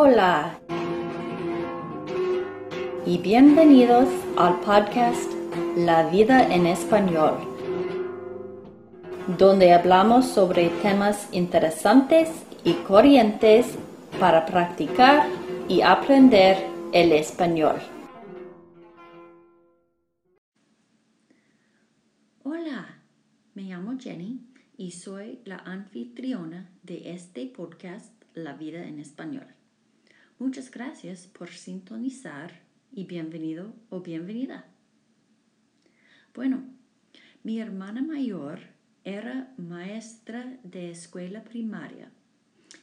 Hola y bienvenidos al podcast La vida en español, donde hablamos sobre temas interesantes y corrientes para practicar y aprender el español. Hola, me llamo Jenny y soy la anfitriona de este podcast La vida en español. Muchas gracias por sintonizar y bienvenido o bienvenida. Bueno, mi hermana mayor era maestra de escuela primaria,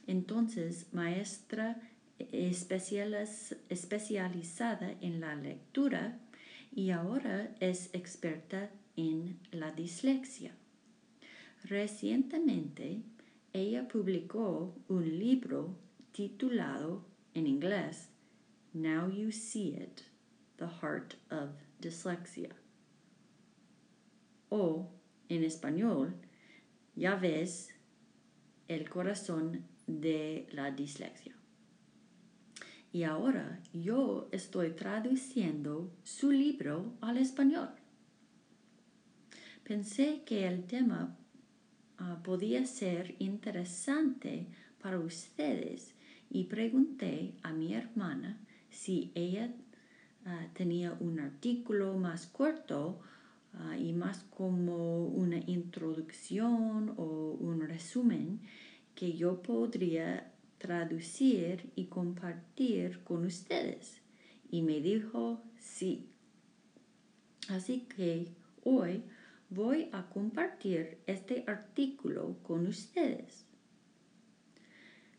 entonces maestra especializada en la lectura y ahora es experta en la dislexia. Recientemente, ella publicó un libro titulado en inglés Now You See It, The Heart of Dyslexia. O en español, Ya ves el corazón de la dislexia. Y ahora yo estoy traduciendo su libro al español. Pensé que el tema Ah, podía ser interesante para ustedes y pregunté a mi hermana si ella ah, tenía un artículo más corto ah, y más como una introducción o un resumen que yo podría traducir y compartir con ustedes. Y me dijo sí. Así que hoy voy a compartir este artículo con ustedes.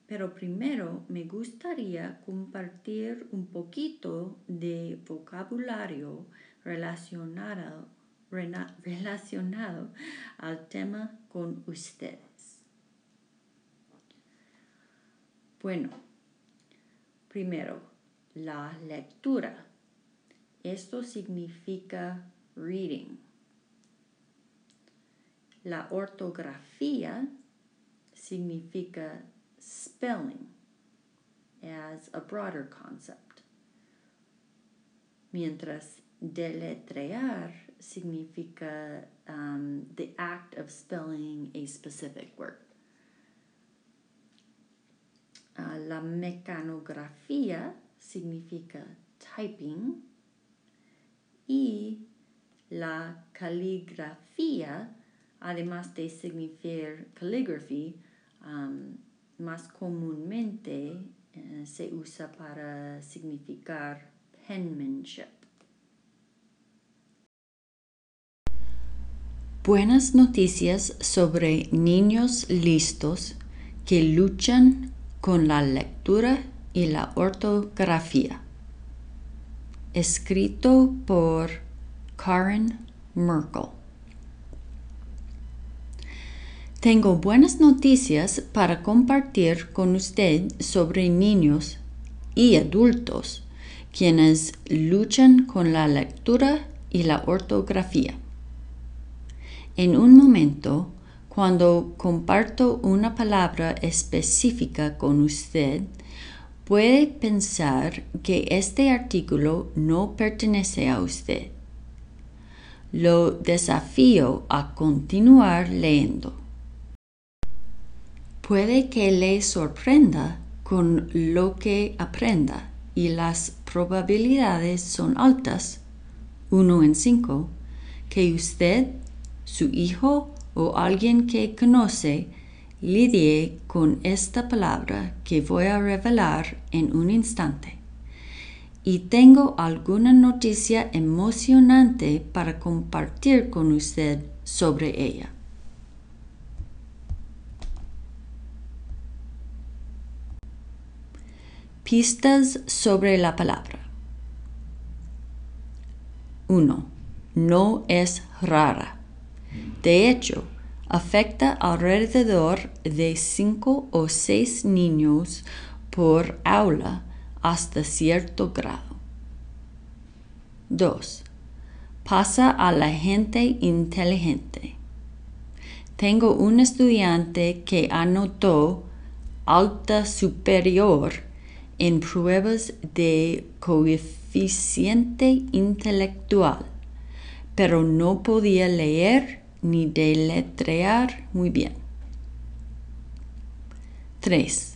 Pero primero me gustaría compartir un poquito de vocabulario relacionado, relacionado al tema con ustedes. Bueno, primero, la lectura. Esto significa reading. La ortografía significa spelling as a broader concept, mientras deletrear significa um, the act of spelling a specific word. Uh, la mecanografía significa typing y la caligrafía además de significar calligraphy, um, más comúnmente eh, se usa para significar penmanship. Buenas noticias sobre niños listos que luchan con la lectura y la ortografía. Escrito por Karen Merkel. Tengo buenas noticias para compartir con usted sobre niños y adultos quienes luchan con la lectura y la ortografía. En un momento, cuando comparto una palabra específica con usted, puede pensar que este artículo no pertenece a usted. Lo desafío a continuar leyendo. Puede que le sorprenda con lo que aprenda y las probabilidades son altas, uno en cinco, que usted, su hijo o alguien que conoce lidie con esta palabra que voy a revelar en un instante. Y tengo alguna noticia emocionante para compartir con usted sobre ella. Pistas sobre la palabra. 1. No es rara. De hecho, afecta alrededor de 5 o 6 niños por aula hasta cierto grado. 2. Pasa a la gente inteligente. Tengo un estudiante que anotó alta superior en pruebas de coeficiente intelectual, pero no podía leer ni deletrear muy bien. 3.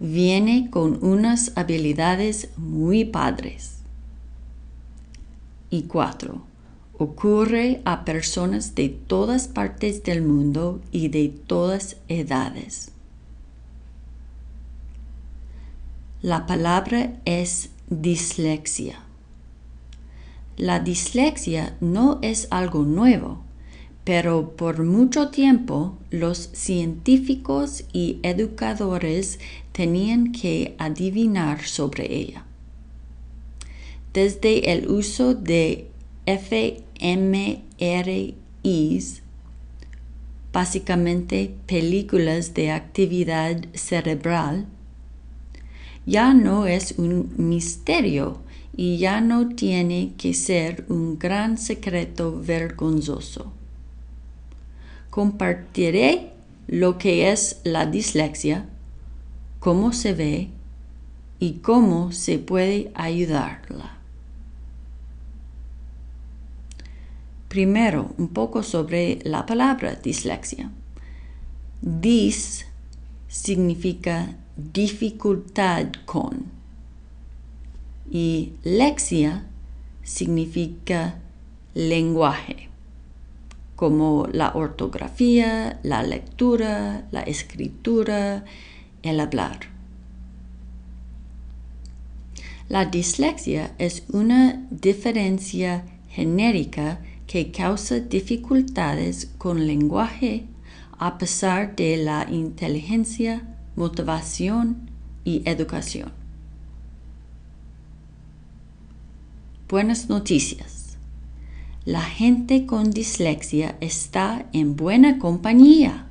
Viene con unas habilidades muy padres. Y 4. Ocurre a personas de todas partes del mundo y de todas edades. La palabra es dislexia. La dislexia no es algo nuevo, pero por mucho tiempo los científicos y educadores tenían que adivinar sobre ella. Desde el uso de fMRIs, básicamente películas de actividad cerebral, ya no es un misterio y ya no tiene que ser un gran secreto vergonzoso. Compartiré lo que es la dislexia, cómo se ve y cómo se puede ayudarla. Primero, un poco sobre la palabra dislexia. Dis significa dificultad con. Y lexia significa lenguaje, como la ortografía, la lectura, la escritura, el hablar. La dislexia es una diferencia genérica que causa dificultades con lenguaje a pesar de la inteligencia motivación y educación. Buenas noticias. La gente con dislexia está en buena compañía.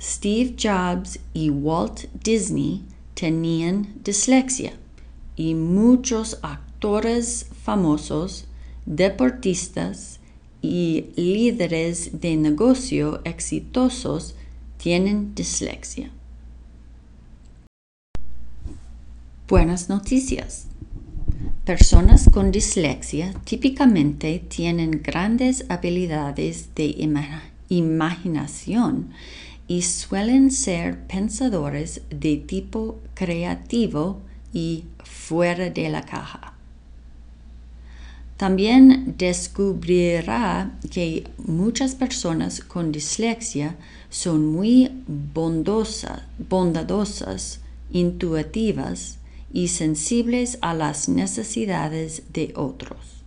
Steve Jobs y Walt Disney tenían dislexia y muchos actores famosos, deportistas y líderes de negocio exitosos tienen dislexia. Buenas noticias. Personas con dislexia típicamente tienen grandes habilidades de imaginación y suelen ser pensadores de tipo creativo y fuera de la caja. También descubrirá que muchas personas con dislexia son muy bondadosas, intuitivas y sensibles a las necesidades de otros.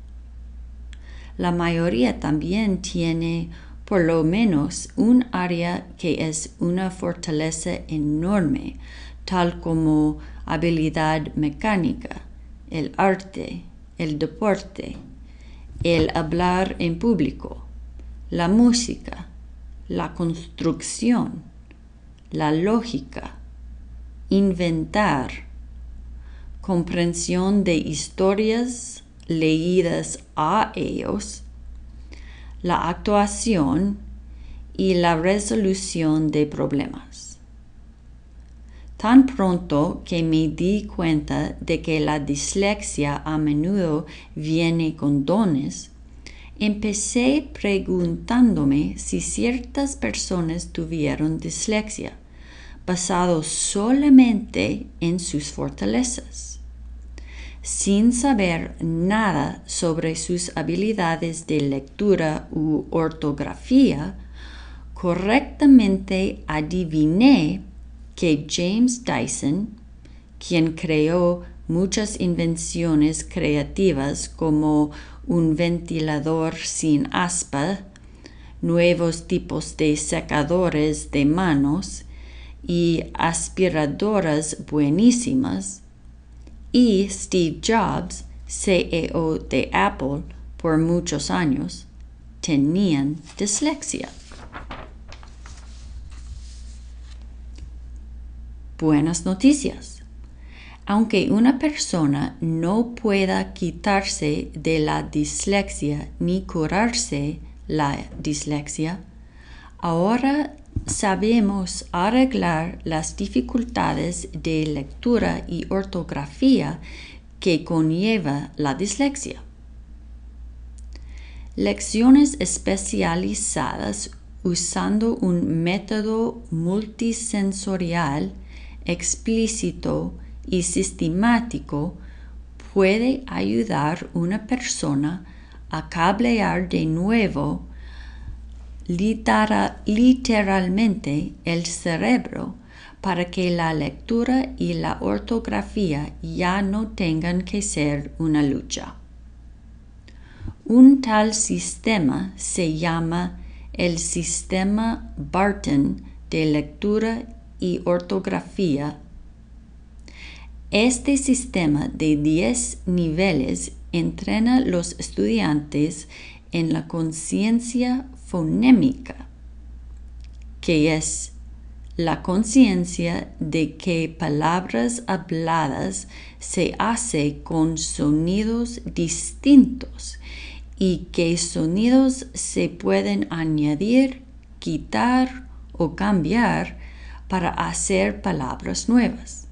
La mayoría también tiene por lo menos un área que es una fortaleza enorme, tal como habilidad mecánica, el arte, el deporte, el hablar en público, la música, la construcción, la lógica, inventar, comprensión de historias leídas a ellos, la actuación y la resolución de problemas. Tan pronto que me di cuenta de que la dislexia a menudo viene con dones, empecé preguntándome si ciertas personas tuvieron dislexia, basado solamente en sus fortalezas sin saber nada sobre sus habilidades de lectura u ortografía, correctamente adiviné que James Dyson, quien creó muchas invenciones creativas como un ventilador sin aspa, nuevos tipos de secadores de manos y aspiradoras buenísimas, y Steve Jobs, CEO de Apple por muchos años, tenían dislexia. Buenas noticias. Aunque una persona no pueda quitarse de la dislexia ni curarse la dislexia, ahora sabemos arreglar las dificultades de lectura y ortografía que conlleva la dislexia. Lecciones especializadas usando un método multisensorial explícito y sistemático puede ayudar a una persona a cablear de nuevo literalmente el cerebro para que la lectura y la ortografía ya no tengan que ser una lucha. Un tal sistema se llama el sistema Barton de lectura y ortografía. Este sistema de 10 niveles entrena los estudiantes en la conciencia fonémica, que es la conciencia de que palabras habladas se hace con sonidos distintos y que sonidos se pueden añadir, quitar o cambiar para hacer palabras nuevas.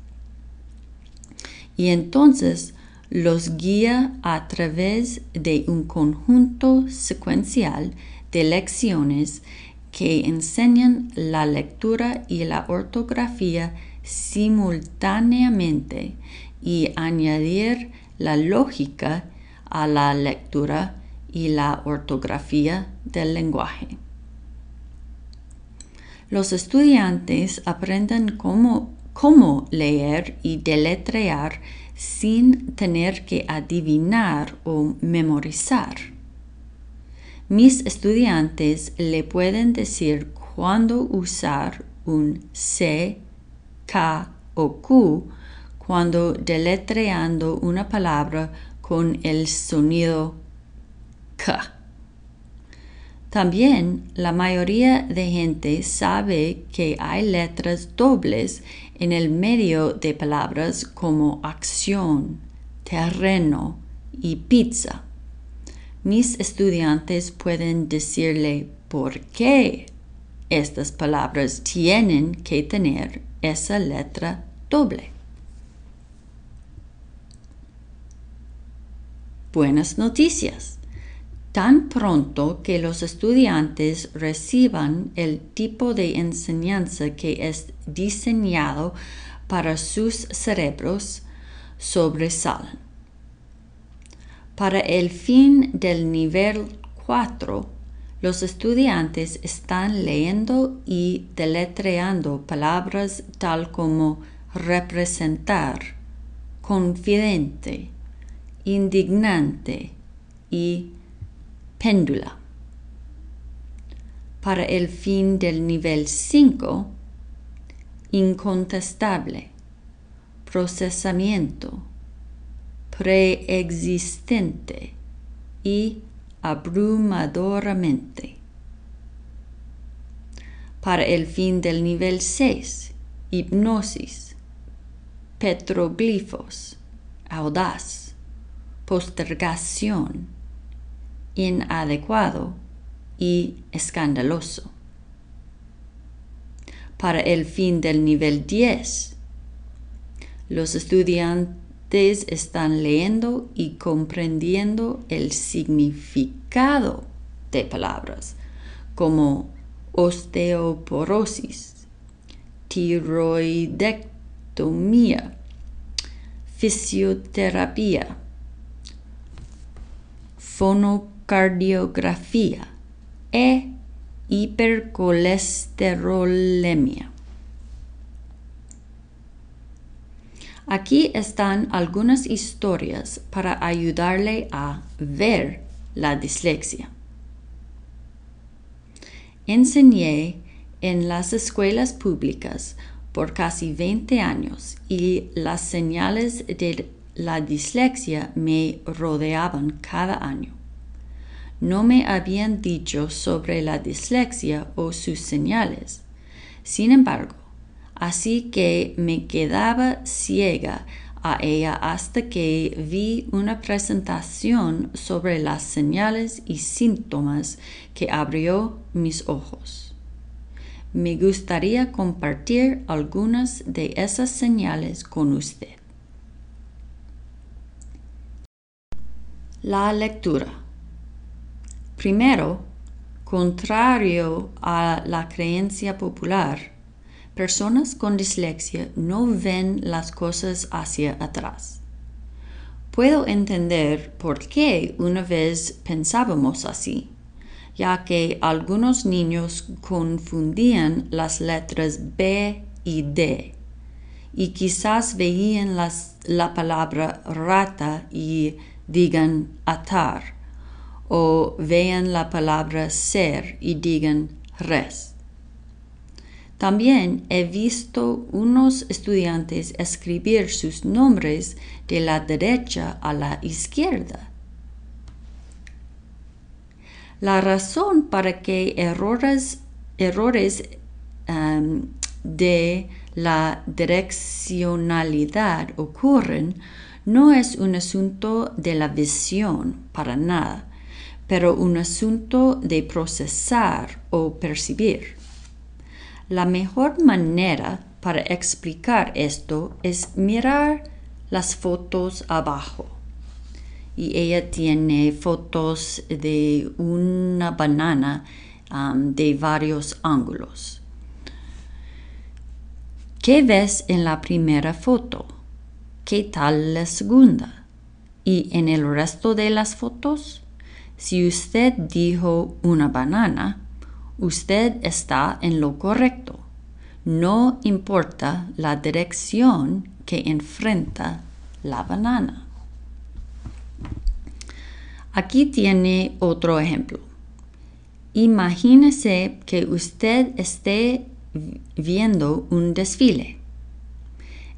Y entonces los guía a través de un conjunto secuencial de lecciones que enseñan la lectura y la ortografía simultáneamente y añadir la lógica a la lectura y la ortografía del lenguaje. Los estudiantes aprenden cómo, cómo leer y deletrear sin tener que adivinar o memorizar. Mis estudiantes le pueden decir cuándo usar un C, K o Q cuando deletreando una palabra con el sonido K. También la mayoría de gente sabe que hay letras dobles en el medio de palabras como acción, terreno y pizza. Mis estudiantes pueden decirle por qué estas palabras tienen que tener esa letra doble. Buenas noticias tan pronto que los estudiantes reciban el tipo de enseñanza que es diseñado para sus cerebros, sobresalen. Para el fin del nivel 4, los estudiantes están leyendo y deletreando palabras tal como representar, confidente, indignante y péndula. Para el fin del nivel 5, incontestable, procesamiento, preexistente y abrumadoramente. Para el fin del nivel 6, hipnosis, petroglifos, audaz, postergación, inadecuado y escandaloso. Para el fin del nivel 10, los estudiantes están leyendo y comprendiendo el significado de palabras como osteoporosis, tiroidectomía, fisioterapia, fono cardiografía e hipercolesterolemia. Aquí están algunas historias para ayudarle a ver la dislexia. Enseñé en las escuelas públicas por casi 20 años y las señales de la dislexia me rodeaban cada año no me habían dicho sobre la dislexia o sus señales. Sin embargo, así que me quedaba ciega a ella hasta que vi una presentación sobre las señales y síntomas que abrió mis ojos. me gustaría compartir algunas de esas señales con usted. La lectura. Primero, contrario a la creencia popular, personas con dislexia no ven las cosas hacia atrás. Puedo entender por qué una vez pensábamos así ya que algunos niños confundían las letras B y D y quizás veían la palabra rata y digan atar o vean la palabra ser y digan res. También he visto unos estudiantes escribir sus nombres de la derecha a la izquierda la razón para que errores, um, de la direccionalidad ocurren no es un asunto de la visión para nada, pero un asunto de procesar o percibir. La mejor manera para explicar esto es mirar las fotos abajo y ella tiene fotos de una banana um, de varios ángulos. ¿Qué ves en la primera foto? ¿Qué tal la segunda? ¿Y en el resto de las fotos? Si usted dijo una banana, usted está en lo correcto. No importa la dirección que enfrenta la banana. Aquí tiene otro ejemplo. Imagínese que usted esté viendo un desfile.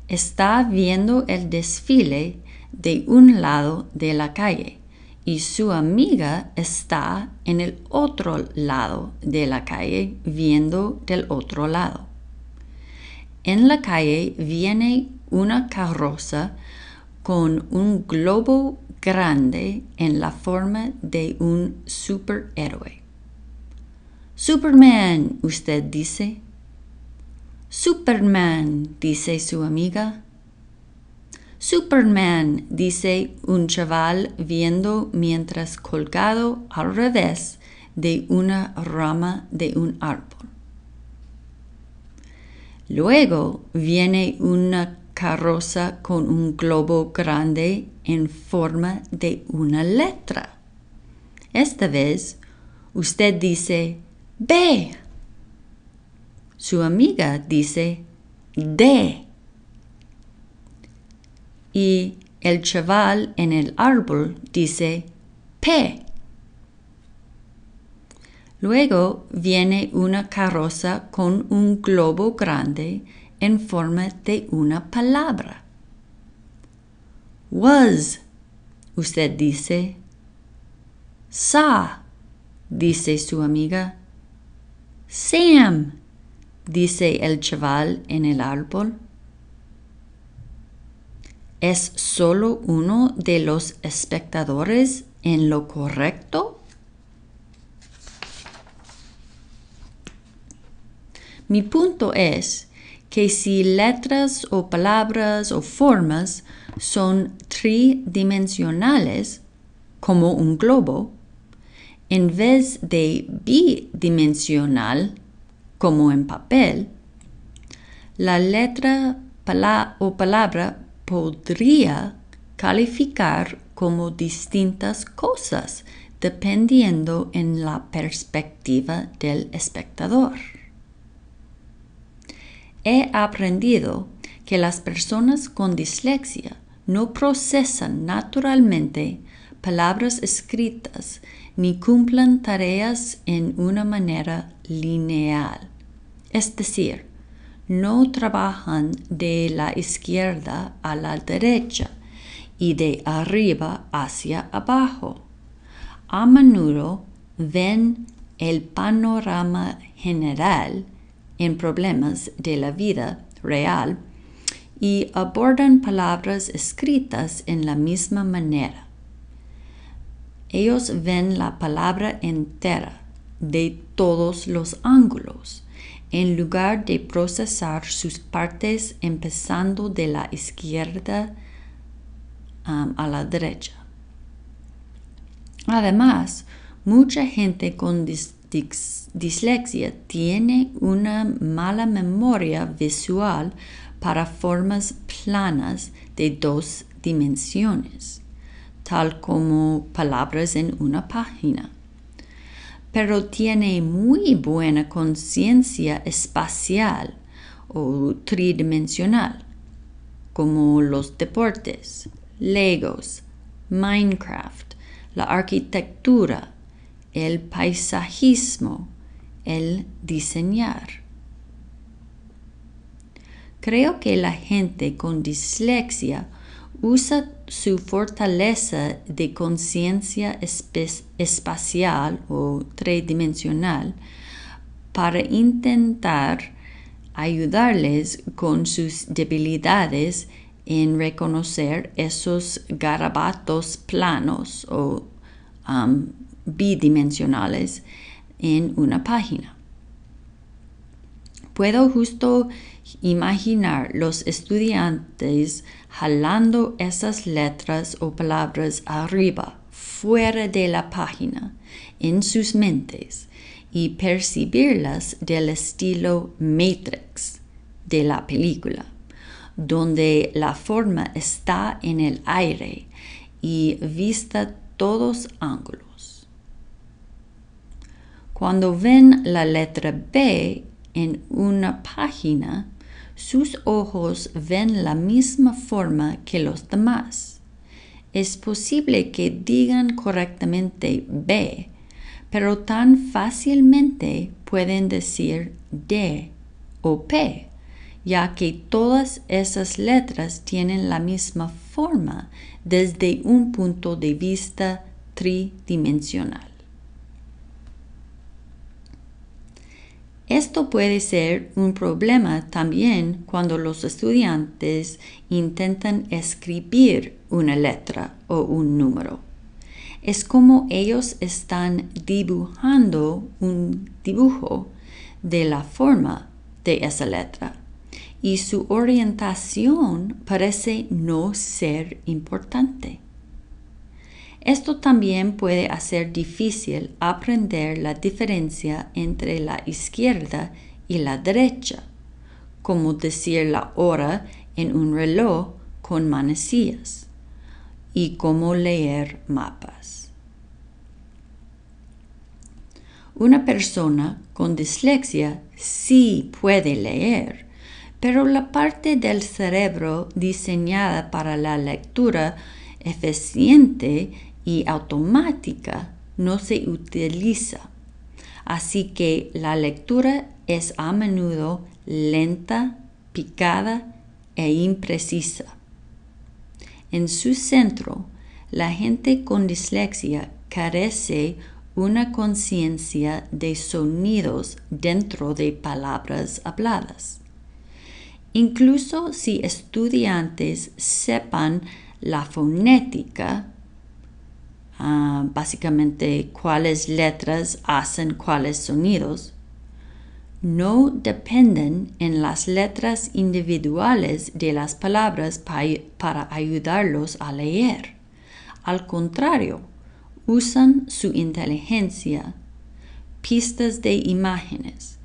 Está viendo el desfile de un lado de la calle y su amiga está en el otro lado de la calle viendo del otro lado. En la calle viene una carroza con un globo grande en la forma de un superhéroe. Superman, usted dice. Superman, dice su amiga. Superman, dice un chaval viendo mientras colgado al revés de una rama de un árbol. Luego viene una carroza con un globo grande en forma de una letra. Esta vez usted dice B. Su amiga dice D. Y el chaval en el árbol dice P. Luego viene una carroza con un globo grande en forma de una palabra. Was, usted dice. Sa, dice su amiga. Sam, dice el chaval en el árbol. ¿Es solo uno de los espectadores en lo correcto? Mi punto es que si letras o palabras o formas son tridimensionales, como un globo, en vez de bidimensional, como en papel, la letra o palabra podría calificar como distintas cosas dependiendo en la perspectiva del espectador he aprendido que las personas con dislexia no procesan naturalmente palabras escritas ni cumplan tareas en una manera lineal. Es decir, no trabajan de la izquierda a la derecha y de arriba hacia abajo. A menudo ven el panorama general en problemas de la vida real y abordan palabras escritas en la misma manera. Ellos ven la palabra entera, de todos los ángulos, en lugar de procesar sus partes empezando de la izquierda um, a la derecha. Además, mucha gente con dislexia tiene una mala memoria visual para formas planas de dos dimensiones, tal como palabras en una página. Pero tiene muy buena conciencia espacial o tridimensional, como los deportes, Legos, Minecraft, la arquitectura, el paisajismo, el diseñar. Creo que la gente con dislexia usa su fortaleza de conciencia espacial o tridimensional para intentar ayudarles con sus debilidades en reconocer esos garabatos planos o um, bidimensionales en una página. Puedo justo imaginar los estudiantes jalando esas letras o palabras arriba, fuera de la página, en sus mentes y percibirlas del estilo Matrix de la película, donde la forma está en el aire y vista todos ángulos. Cuando ven la letra B en una página, sus ojos ven la misma forma que los demás. Es posible que digan correctamente B, pero tan fácilmente pueden decir D o P, ya que todas esas letras tienen la misma forma desde un punto de vista tridimensional. Esto puede ser un problema también cuando los estudiantes intentan escribir una letra o un número. Es como ellos están dibujando un dibujo de la forma de esa letra y su orientación parece no ser importante. Esto también puede hacer difícil aprender la diferencia entre la izquierda y la derecha, como decir la hora en un reloj con manecillas, y cómo leer mapas. Una persona con dislexia sí puede leer, pero la parte del cerebro diseñada para la lectura eficiente y automática no se utiliza. Así que la lectura es a menudo lenta, picada e imprecisa. En su centro, la gente con dislexia carece una conciencia de sonidos dentro de palabras habladas. Incluso si estudiantes sepan la fonética, Ah, básicamente cuáles letras hacen cuáles sonidos, no dependen en las letras individuales de las palabras para ayudarlos a leer. Al contrario, usan su inteligencia, pistas de imágenes,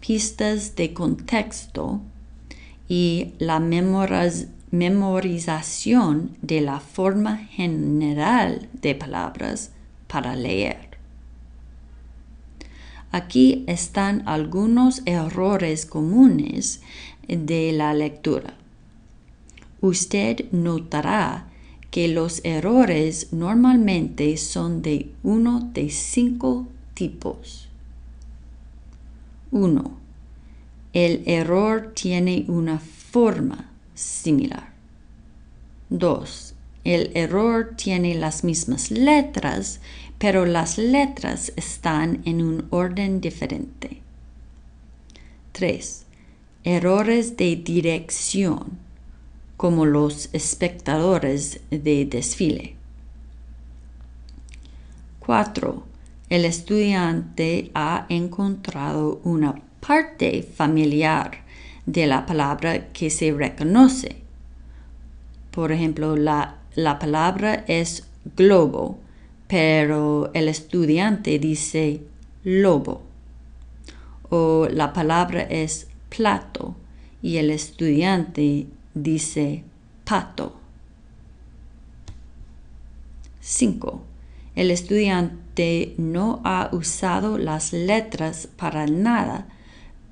pistas de contexto y la memoración memorización de la forma general de palabras para leer. Aquí están algunos errores comunes de la lectura. Usted notará que los errores normalmente son de uno de cinco tipos. 1. El error tiene una forma similar. 2. El error tiene las mismas letras, pero las letras están en un orden diferente. 3. Errores de dirección, como los espectadores de desfile. 4. El estudiante ha encontrado una parte familiar de la palabra que se reconoce. Por ejemplo, la, la palabra es globo, pero el estudiante dice lobo. O la palabra es plato y el estudiante dice pato. 5. El estudiante no ha usado las letras para nada,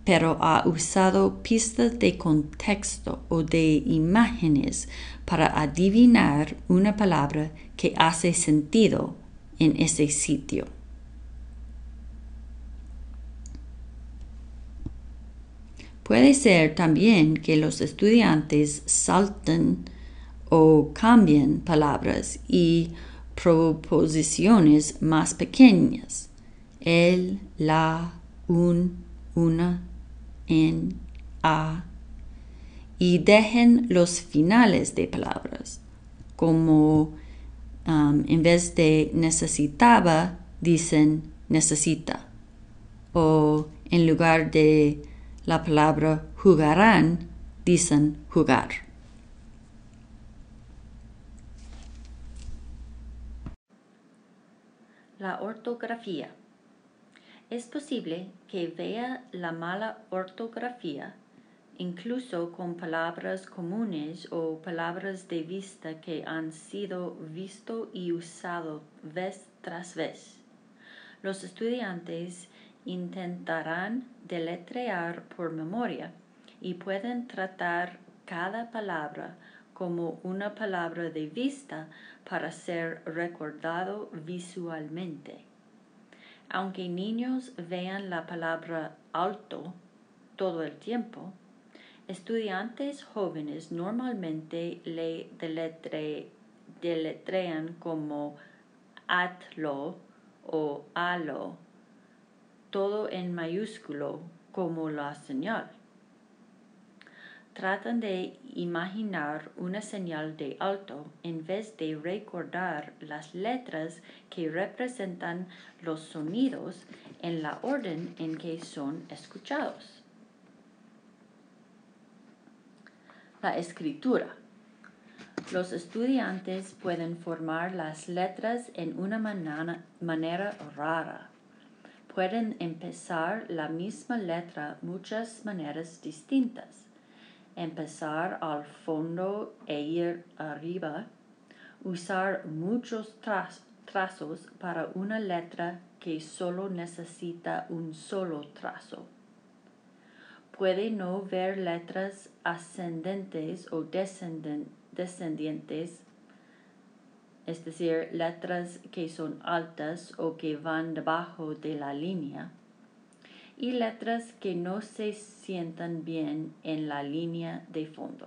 pero ha usado pistas de contexto o de imágenes para adivinar una palabra que hace sentido en ese sitio. Puede ser también que los estudiantes salten o cambien palabras y proposiciones más pequeñas. El, la, un, una, en, a. Y dejen los finales de palabras, como um, en vez de necesitaba, dicen necesita. O en lugar de la palabra jugarán, dicen jugar. La ortografía. Es posible que vea la mala ortografía incluso con palabras comunes o palabras de vista que han sido visto y usado vez tras vez. Los estudiantes intentarán deletrear por memoria y pueden tratar cada palabra como una palabra de vista para ser recordado visualmente. Aunque niños vean la palabra alto todo el tiempo, estudiantes jóvenes normalmente le deletrean como atlo o alo, todo en mayúsculo como la señal. Tratan de imaginar una señal de alto en vez de recordar las letras que representan los sonidos en la orden en que son escuchados. La escritura. Los estudiantes pueden formar las letras en una manera rara. Pueden empezar la misma letra muchas maneras distintas empezar al fondo e ir arriba, usar muchos trazos para una letra que solo necesita un solo trazo. Puede no ver letras ascendentes o descendientes, es decir, letras que son altas o que van debajo de la línea y letras que no se sientan bien en la línea de fondo.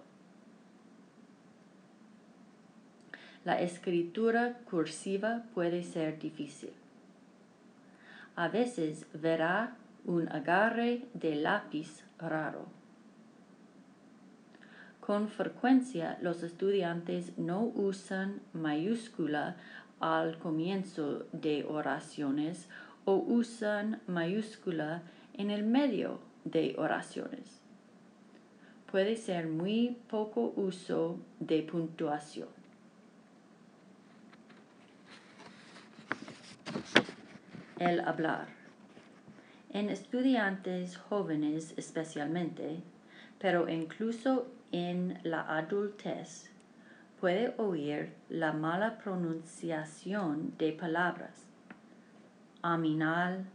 La escritura cursiva puede ser difícil. A veces verá un agarre de lápiz raro. Con frecuencia los estudiantes no usan mayúscula al comienzo de oraciones o usan mayúscula en el medio de oraciones. Puede ser muy poco uso de puntuación. El hablar. En estudiantes jóvenes especialmente, pero incluso en la adultez, puede oír la mala pronunciación de palabras. Aminal,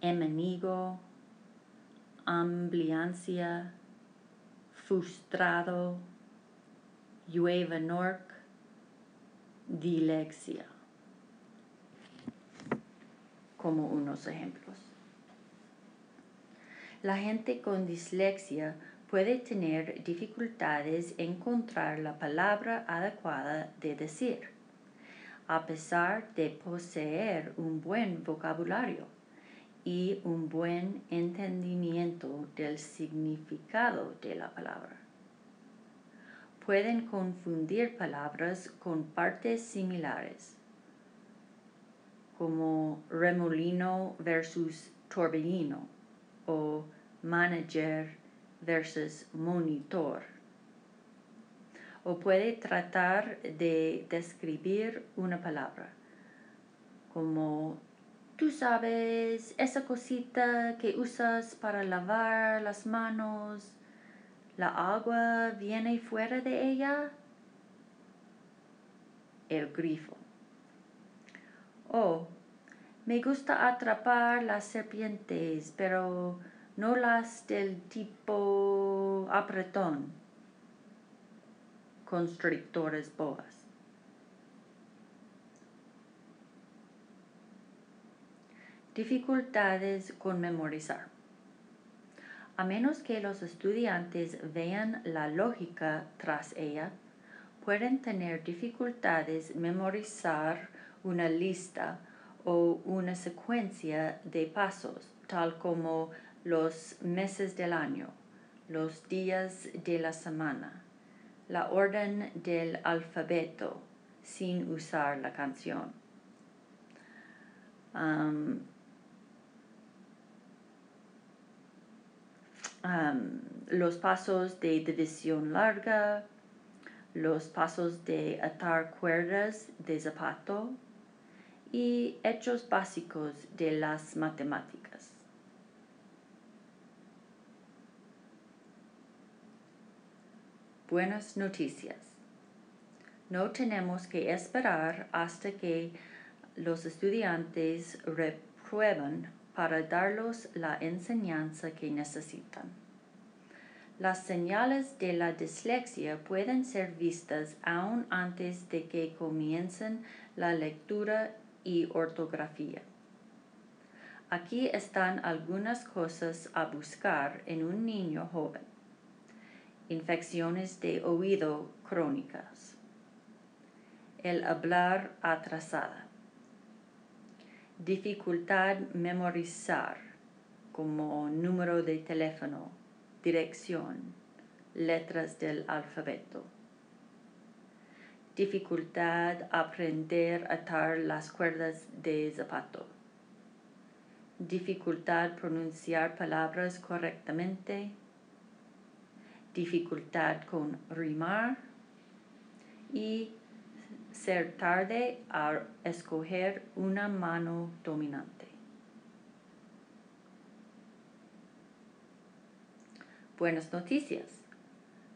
enemigo, ambliancia, frustrado, nork, dilexia, como unos ejemplos. La gente con dislexia puede tener dificultades en encontrar la palabra adecuada de decir, a pesar de poseer un buen vocabulario y un buen entendimiento del significado de la palabra. Pueden confundir palabras con partes similares, como remolino versus torbellino o manager versus monitor. O puede tratar de describir una palabra, como tú sabes esa cosita que usas para lavar las manos, la agua viene fuera de ella, el grifo. O me gusta atrapar las serpientes, pero no las del tipo apretón, constrictores boas. Dificultades con memorizar. A menos que los estudiantes vean la lógica tras ella, pueden tener dificultades memorizar una lista o una secuencia de pasos, tal como los meses del año, los días de la semana, la orden del alfabeto sin usar la canción. Los pasos de división larga, los pasos de atar cuerdas de zapato y hechos básicos de las matemáticas. Buenas noticias. No tenemos que esperar hasta que los estudiantes reprueban para darlos la enseñanza que necesitan. Las señales de la dislexia pueden ser vistas aún antes de que comiencen la lectura y ortografía. Aquí están algunas cosas a buscar en un niño joven. Infecciones de oído crónicas. El hablar atrasada. Dificultad memorizar como número de teléfono dirección, letras del alfabeto. Dificultad aprender a atar las cuerdas de zapato. Dificultad pronunciar palabras correctamente. Dificultad con rimar. Y ser tarde a escoger una mano dominante. Buenas noticias.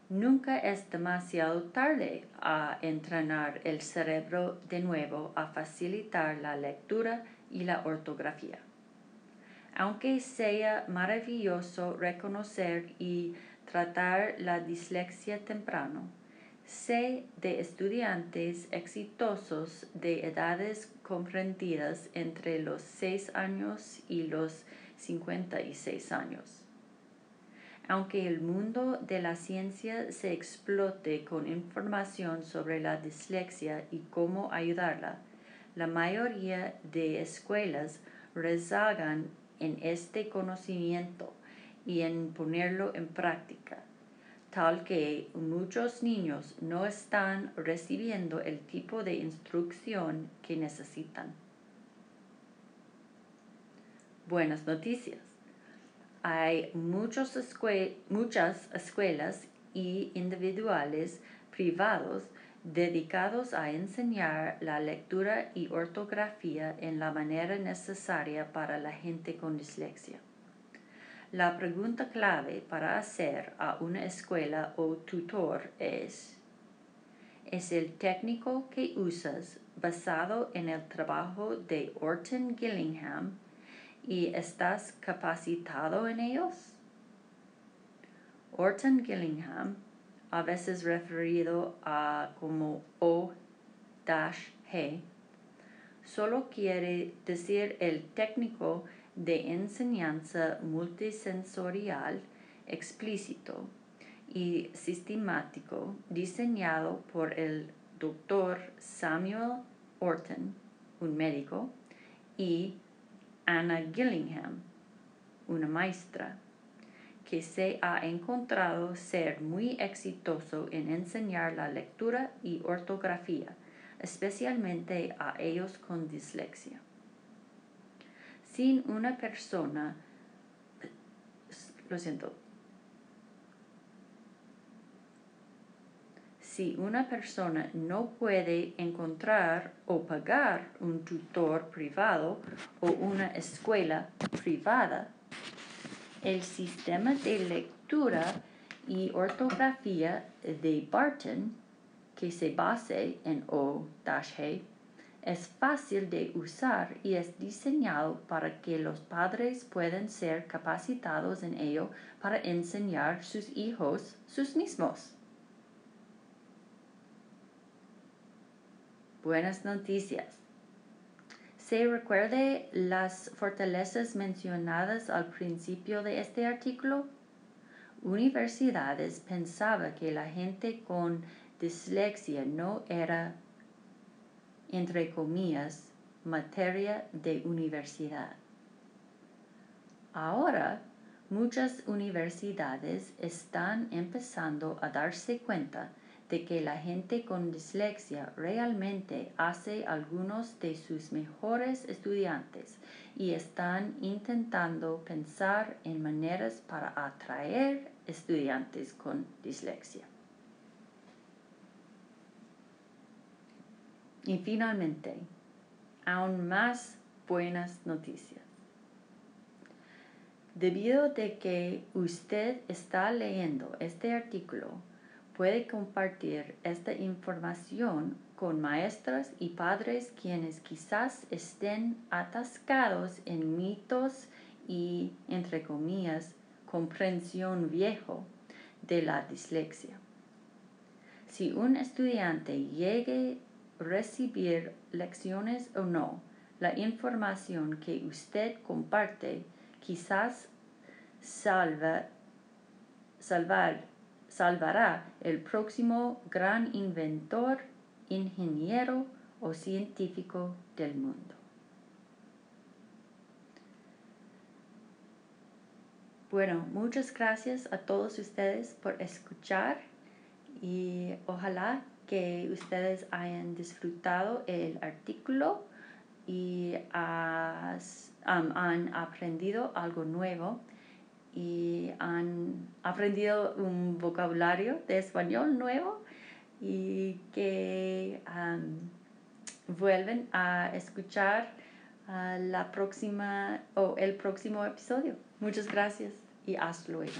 Nunca es demasiado tarde a entrenar el cerebro de nuevo a facilitar la lectura y la ortografía. Aunque sea maravilloso reconocer y tratar la dislexia temprano, sé de estudiantes exitosos de edades comprendidas entre los 6 años y los 56 años. Aunque el mundo de la ciencia se explote con información sobre la dislexia y cómo ayudarla, la mayoría de escuelas rezagan en este conocimiento y en ponerlo en práctica, tal que muchos niños no están recibiendo el tipo de instrucción que necesitan. Buenas noticias hay muchas escuelas y individuales privados dedicados a enseñar la lectura y ortografía en la manera necesaria para la gente con dislexia. La pregunta clave para hacer a una escuela o tutor es, ¿es el técnico que usas basado en el trabajo de Orton Gillingham y estás capacitado en ellos? Orton Gillingham, a veces referido a como O-G, solo quiere decir el técnico de enseñanza multisensorial explícito y sistemático diseñado por el doctor Samuel Orton, un médico, y Anna Gillingham, una maestra, que se ha encontrado ser muy exitoso en enseñar la lectura y ortografía, especialmente a ellos con dislexia. Sin una persona lo siento. Si una persona no puede encontrar o pagar un tutor privado o una escuela privada, el sistema de lectura y ortografía de Barton, que se base en O-G, es fácil de usar y es diseñado para que los padres puedan ser capacitados en ello para enseñar sus hijos sus mismos. Buenas noticias. ¿Se recuerde las fortalezas mencionadas al principio de este artículo? Universidades pensaba que la gente con dislexia no era entre comillas, materia de universidad. Ahora, muchas universidades están empezando a darse cuenta de que la gente con dislexia realmente hace algunos de sus mejores estudiantes y están intentando pensar en maneras para atraer estudiantes con dislexia. Y finalmente, aún más buenas noticias. Debido de que usted está leyendo este artículo, puede compartir esta información con maestras y padres quienes quizás estén atascados en mitos y, entre comillas, comprensión viejo de la dislexia. Si un estudiante llegue recibir lecciones o no, la información que usted comparte quizás salva, salvar, salvará el próximo gran inventor, ingeniero o científico del mundo. Bueno, muchas gracias a todos ustedes por escuchar y ojalá que ustedes hayan disfrutado el artículo y han aprendido algo nuevo y han aprendido un vocabulario de español nuevo y que vuelven a escuchar la próxima o el próximo episodio. Muchas gracias y hasta luego.